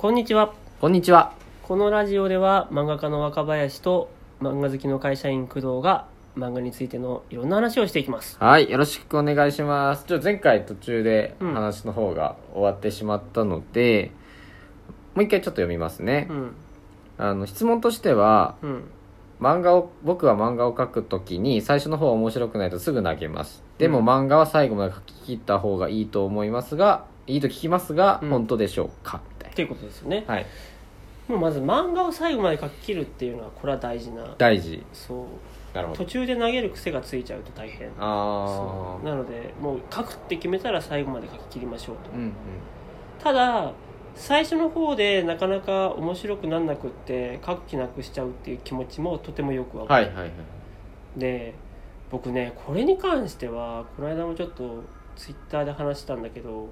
こんにちはこんにちは。このラジオでは漫画家の若林と漫画好きの会社員工藤が漫画についてのいろんな話をしていきますはい、よろしくお願いします。ちょっと前回途中でうん話の方が終わってしまったので、もう一回ちょっと読みますねう。んあの、質問としては、うん漫画を、僕は漫画を描くときに最初の方は面白くないとすぐ投げます。でもうん漫画は最後まで描き切った方がいいと思いますが、いいと聞きますが、うん本当でしょうか？っていうことですよね、な。はい。もうまず漫画を最後まで書き切るっていうのはこれは大事な大事。そうなるほど。途中で投げる癖がついちゃうと大変あそうなのでもう書くって決めたら最後まで書き切りましょうとー。うんうん。ただ最初の方でなかなか面白くなんなくって書く気なくしちゃうっていう気持ちもとてもよくわかる、はいはいはい。で僕ねこれに関してはこの間もちょっとツイッターで話したんだけど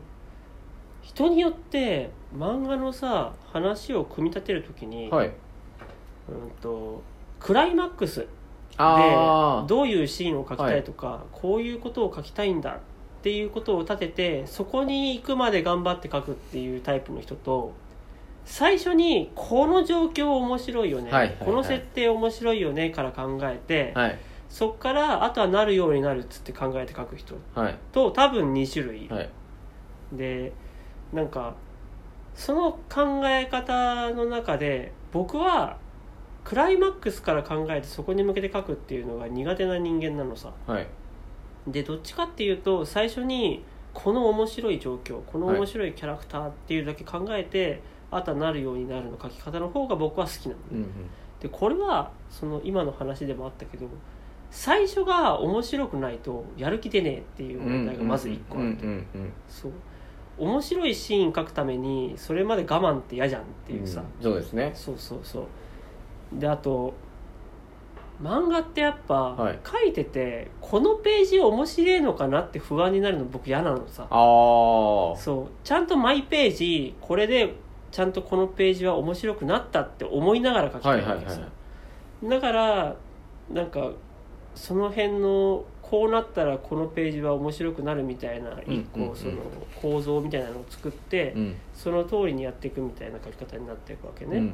人によって漫画のさ話を組み立てる時に、はい。うんとクライマックスで。どういうシーンを描きたいとか、こういうことを書きたいんだっていうことを立ててそこに行くまで頑張って書くっていうタイプの人と最初にこの状況面白いよね、はいはいはいこの設定面白いよねから考えて、はい。そっからあとはなるようになるっつって考えて書く人はい。と多分2種類はい。でなんかその考え方の中で僕はクライマックスから考えてそこに向けて書くっていうのが苦手な人間なのさ。はい。でどっちかっていうと最初にこの面白い状況この面白いキャラクターっていうだけ考えて、あとはなるようになるの書き方の方が僕は好きなの。ね、うんうん。でこれはその今の話でもあったけど最初が面白くないとやる気出ねえっていう問題がまず1個あると、うんうんうん。そう面白いシーン書くためにそれまで我慢って嫌じゃんっていうさ、そうですね。そうそうそう。であと漫画ってやっぱ、はい。書いててこのページ面白いのかなって不安になるの僕嫌なのさ。ああそう。ちゃんとマイページこれでちゃんとこのページは面白くなったって思いながら書きたはいいはいわけさ、はい。だからなんかその辺のこうなったらこのページは面白くなるみたいな一個その構造みたいなのを作って、うん。その通りにやっていくみたいな書き方になっていくわけうん。ね、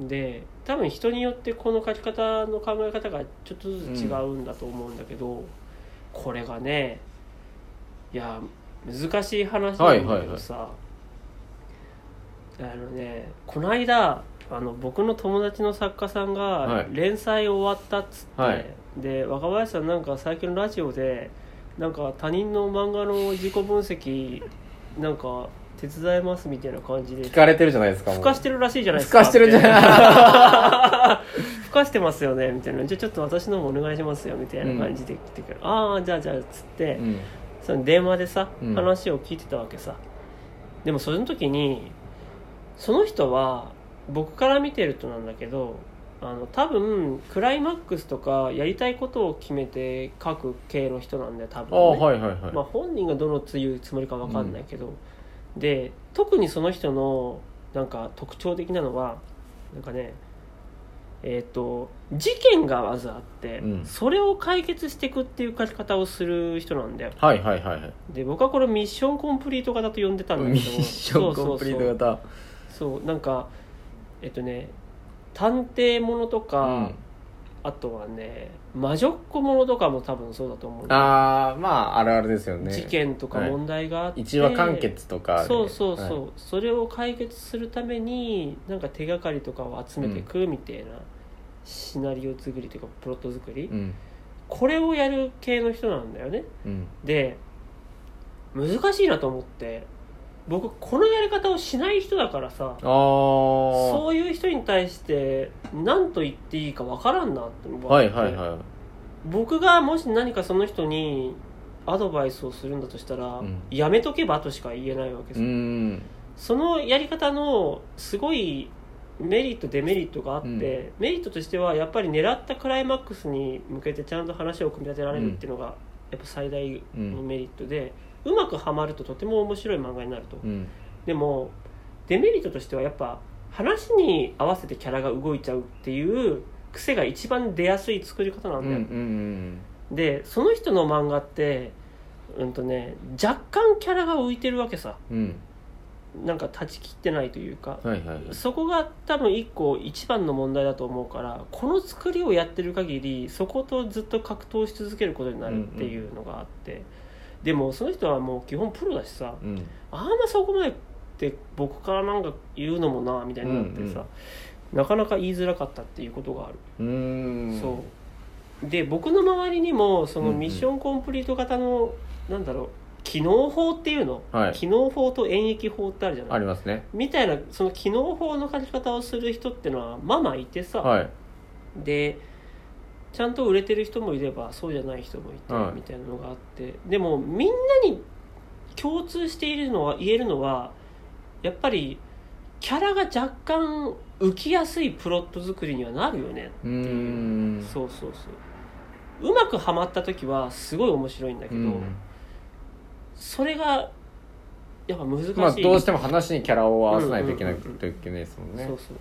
で多分人によってこの書き方の考え方がちょっとずつ違うんだと思うんだけど、これがねいや難しい話なんだけどさ、あのねこの間あの僕の友達の作家さんはい。が連載終わったっつって、はいで若林さんなんか最近のラジオでなんか他人の漫画の自己分析なんか手伝えますみたいな感じで聞かれてるじゃないですかふかしてるらしいじゃないですか。ふかしてるじゃない。ふかしてますよねみたいな。じゃあちょっと私のもお願いしますよみたいな感じで来てくる、ああじゃあじゃあっつって、うん。その電話でさうん。話を聞いてたわけさ、でもその時にその人は僕から見てるとなんだけどあの多分クライマックスとかやりたいことを決めて書く系の人なんだよ多あ分、ね。あはいはいはい。まあ、本人がどのついうつもりか分かんないけど、で特にその人のなんか特徴的なのはなんかねえっ、と事件がまずあって、うん。それを解決していくっていう書き方をする人なんだよ。はいはいはいはい。で僕はこれミッションコンプリート型と呼んでたんだけど。ミッションコンプリート型。そうそうそうそう。なんかえっとね探偵ものとか、うん。あとはね魔女っ子ものとかも多分そうだと思うああまああるあるですよね。事件とか問題があって、一話完結とかでそうそうそう、はい。それを解決するためになんか手がかりとかを集めていくみたいな、シナリオ作りというかプロット作り、うん。これをやる系の人なんだよね。うん。で難しいなと思って僕このやり方をしない人だからさああそういう人に対して何と言っていいかわからんなって思って、はいはいはい。僕がもし何かその人にアドバイスをするんだとしたら、うん。やめとけばとしか言えないわけですそのやり方のすごいメリットデメリットがあって、うん。メリットとしてはやっぱり狙ったクライマックスに向けてちゃんと話を組み立てられるっていうのがやっぱ最大のメリットで、うまくはまるととても面白い漫画になると、うん。でもデメリットとしてはやっぱ話に合わせてキャラが動いちゃうっていう癖が一番出やすい作り方なんだよ、うんうんでその人の漫画ってうんとね若干キャラが浮いてるわけさ。うんうん。なんか断ち切ってないというか。はいはいはい。そこが多分一個一番の問題だと思うからこの作りをやってる限りそことずっと格闘し続けることになるっていうのがあって、でもその人はもう基本プロだしさうん。あんまそこまでって僕からなんか言うのもなみたいになってさ、なかなか言いづらかったっていうことがある、そう。で僕の周りにもそのうんうん。ミッションコンプリート型の、なんだろう機能法っていうの、はい。機能法と演疫法ってあるじゃない？ありますね。みたいなその機能法の書き方をする人ってのはまあまあいてさ、はい。でちゃんと売れてる人もいればそうじゃない人もいて、はい。みたいなのがあって。でもみんなに共通しているのは言えるのはやっぱりキャラが若干浮きやすいプロット作りにはなるよね。うーん。そうそうそう。うまくはまった時はすごい面白いんだけど、うん。それがやっぱ難しい、まあどうしても話にキャラを合わせないといけないうんうんうんうん。といけないですもんね。そうそう。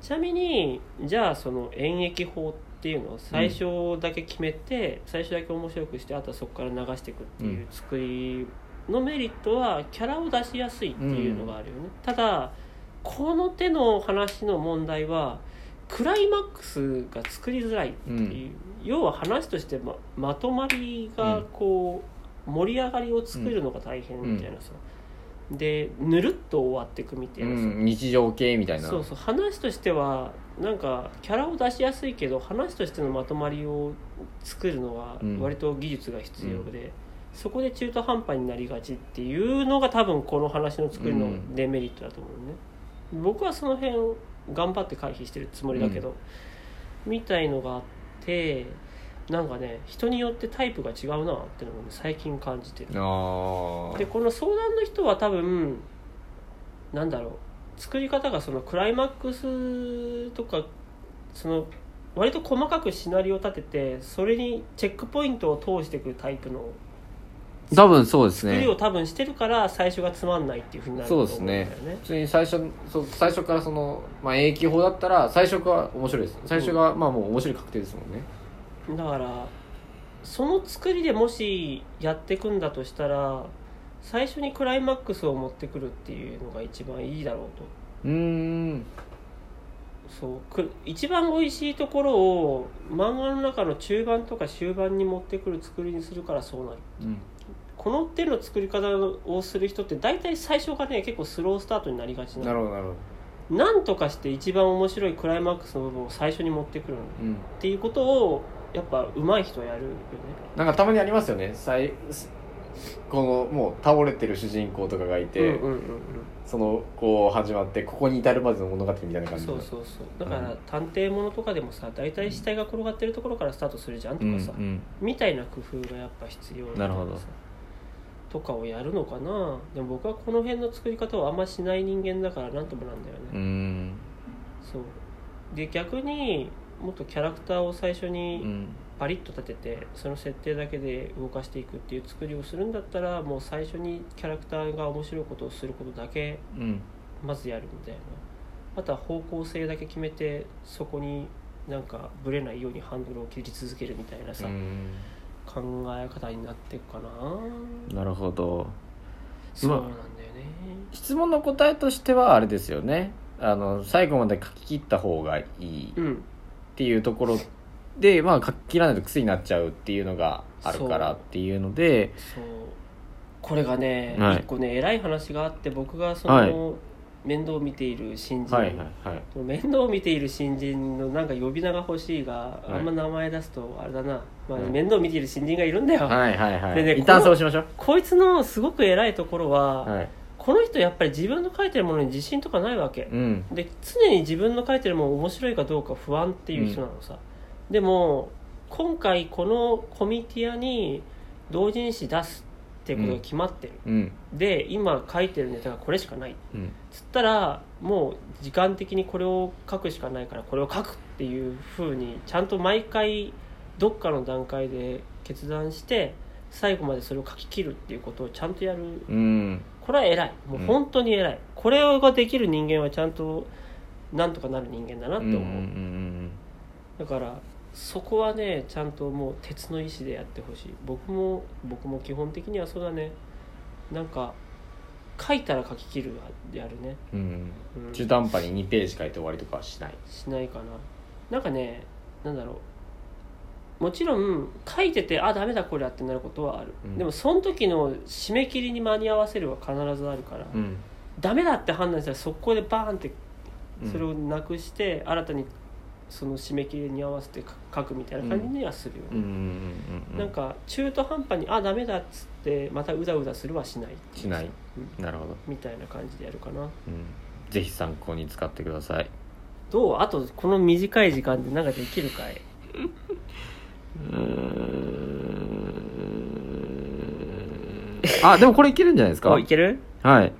ちなみにじゃあその演疫法っていうのを最初だけ決めて、最初だけ面白くしてあとはそこから流していくっていう作りのメリットはキャラを出しやすいっていうのがあるよね、ただこの手の話の問題はクライマックスが作りづらいっていう、要は話としてままとまりがこう盛り上がりを作るのが大変みたいなさ、でぬるっと終わっていくみたいうなさ、ん日常系みたいな。そうそう。話としてはなんかキャラを出しやすいけど話としてのまとまりを作るのはうん。割と技術が必要で、そこで中途半端になりがちっていうのが多分この話の作りのうん。デメリットだと思うね、僕はその辺頑張って回避してるつもりだけど、みたいのがあってなんかね人によってタイプが違うなっていうのをね最近感じてる。ああでこの相談の人は多分なんだろう作り方がそのクライマックスとかその割と細かくシナリオを立ててそれにチェックポイントを通していくタイプの多分そうですね。作りを多分してるから最初がつまんないっていうふうになるとそう思うんだよね。ですね。普通に最初そう最初からその、まあ、永久法だったら最初が面白いです。最初が、まあもう面白い確定ですもんねだからその作りでもしやっていくんだとしたら最初にクライマックスを持ってくるっていうのが一番いいだろうと。うーんそう。く一番美味しいところを漫画の中の中盤とか終盤に持ってくる作りにするからそうなる。うん。この手の作り方をする人って大体最初がね結構スロースタートになりがちな。のなんとかして一番面白いクライマックスの部分を最初に持ってくるうん。ていうことをやっぱ上手い人はやるよね。なんかたまにありますよね。最このもう倒れてる主人公とかがいて、うんうんうんそのこう始まってここに至るまでの物語みたいなうん感じそうそうそう。だからうん。探偵ものとかでもさ大体死体が転がってるところからスタートするじゃん。とかさ、うんみたいな工夫がやっぱ必要なるほど。とかをやるのかな。でも僕はこの辺の作り方をあんましない人間だからなんともなんだようんうね、ん。そう。で逆にもっとキャラクターを最初うにん。パリッと立ててその設定だけで動かしていくっていう作りをするんだったらもう最初にキャラクターが面白いことをすることだけうん。まずやるみたいな。あとは方向性だけ決めてそこになんかブレないようにハンドルを切り続けるみたいなさ、うん。考え方になっていくかな。なるほど。そうなんだよね、質問の答えとしてはあれですよね。あの最後まで書き切った方がいい。っうんていうところでまあ書き切らないと癖になっちゃうっていうのがあるからっていうのでそう。これがね、はい。一個ね偉い話があって僕がその、はい。面倒を見ている新人、はいはいはい。面倒を見ている新人のなんか呼び名が欲しいが、はい。あんま名前出すとあれだな、まあはい。面倒を見ている新人がいるんだよ、はいはいはい。でね一旦そうしましょう。こいつのすごく偉いところは、はいこの人やっぱり自分の書いてるものに自信とかないわけ、うん。で常に自分の書いてるもの面白いかどうか不安っていう人なのさ、でも今回このコミティアに同人誌出すってことが決まってる、うん。で今書いてるネタがこれしかない。うん。つったらもう時間的にこれを書くしかないからこれを書くっていうふうにちゃんと毎回どっかの段階で決断して最後までそれを書き切るっていうことをちゃんとやる。うんこれは偉い。もう本当に偉い、これができる人間はちゃんとなんとかなる人間だなって思う、うんうんうんだからそこはねちゃんともう鉄の意志でやってほしい。僕も僕も基本的にはそうだね。なんか書いたら書き切るやるね、うん。うん、中途半端に2ページ書いて終わりとかはしない。しないかな。なんかねなんだろうもちろん書いててあダメだこれはってなることはある、うん。でもその時の締め切りに間に合わせるは必ずあるから、うん。ダメだって判断したら速攻でバーンってうんそれをなくして、新たにその締め切りに合わせて書くみたいな感じにはするよね、うんうんうんうんなんか中途半端にあダメだっつってまたうだうだするはしないしない。うん。なるほど、みたいな感じでやるかな。うん、ぜひ参考に使ってください。どう？あとこの短い時間で何かできるかい？あでもこれいけるんじゃないですか？おいける？はい。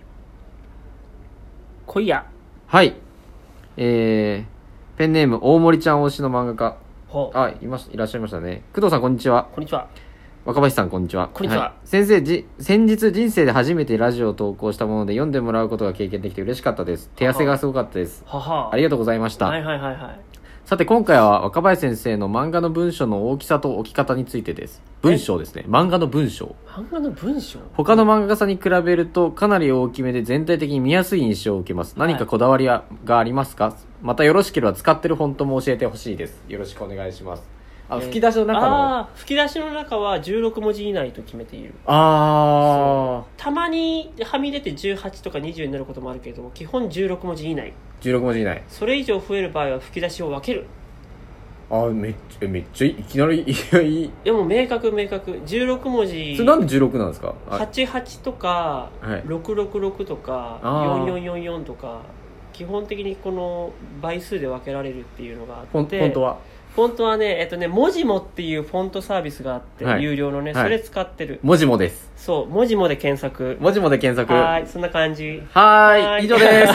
来いや。はい。えー、ペンネーム大森ちゃん推しの漫画家。ほう。あいましいらっしゃいましたね。工藤さんこんにちは。こんにちは。若林さんこんにちは。こんにちは。先生じ先日人生で初めてラジオを投稿したもので読んでもらうことが経験できて嬉しかったです。手汗がすごかったです。はは。ありがとうございました、はいはいはいはいさて今回は若林先生の漫画の文章の大きさと置き方についてです。文章ですね。漫画の文章。漫画の文章？他の漫画家さんに比べるとかなり大きめで全体的に見やすい印象を受けます。はい何かこだわりはがありますか？またよろしければ使ってるフォントも教えてほしいです。よろしくお願いしますあえー吹き出しの中の？あああ吹き出しの中は16文字以内と決めている。あたまにはみ出て18とか20になることもあるけど基本16文字以内。ー16文字以内。それ以上増える場合は吹き出しを分ける。あーめっちゃめっちゃいいいきなりいやいいでも明確明確。16文字。それなんで16なんですか？あ88とかはい。666とかあー。4444とか基本的にこの倍数で分けられるっていうのがあって。フォンフォントは？フォントはねえっとね文字もっていうフォントサービスがあって、はい。有料のねはい。それ使ってる、文字もです。そう文字もで検索。文字もで検索。はーいそんな感じ。はい。以上です